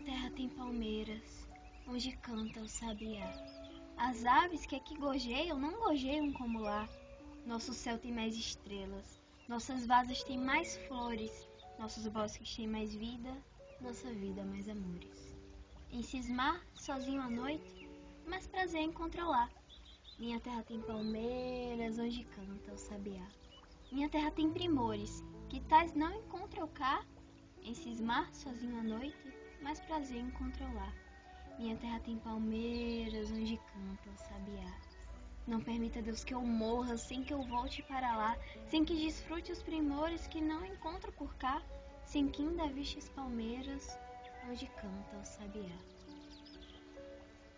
terra tem palmeiras, onde canta o sabiá. As aves que aqui gojeiam não gojeiam como lá. Nosso céu tem mais estrelas, nossas vasas têm mais flores, nossos bosques têm mais vida, nossa vida mais amores. Em cismar, sozinho à noite, mais prazer em controlar. Minha terra tem palmeiras, onde canta o sabiá. Minha terra tem primores, que tais não encontro cá. Em cismar, sozinho à noite, mais prazer em controlar. Minha terra tem palmeiras, onde canta o sabiá. Não permita, Deus, que eu morra sem que eu volte para lá, sem que desfrute os primores que não encontro por cá, sem que ainda vistes palmeiras, onde canta o sabiá.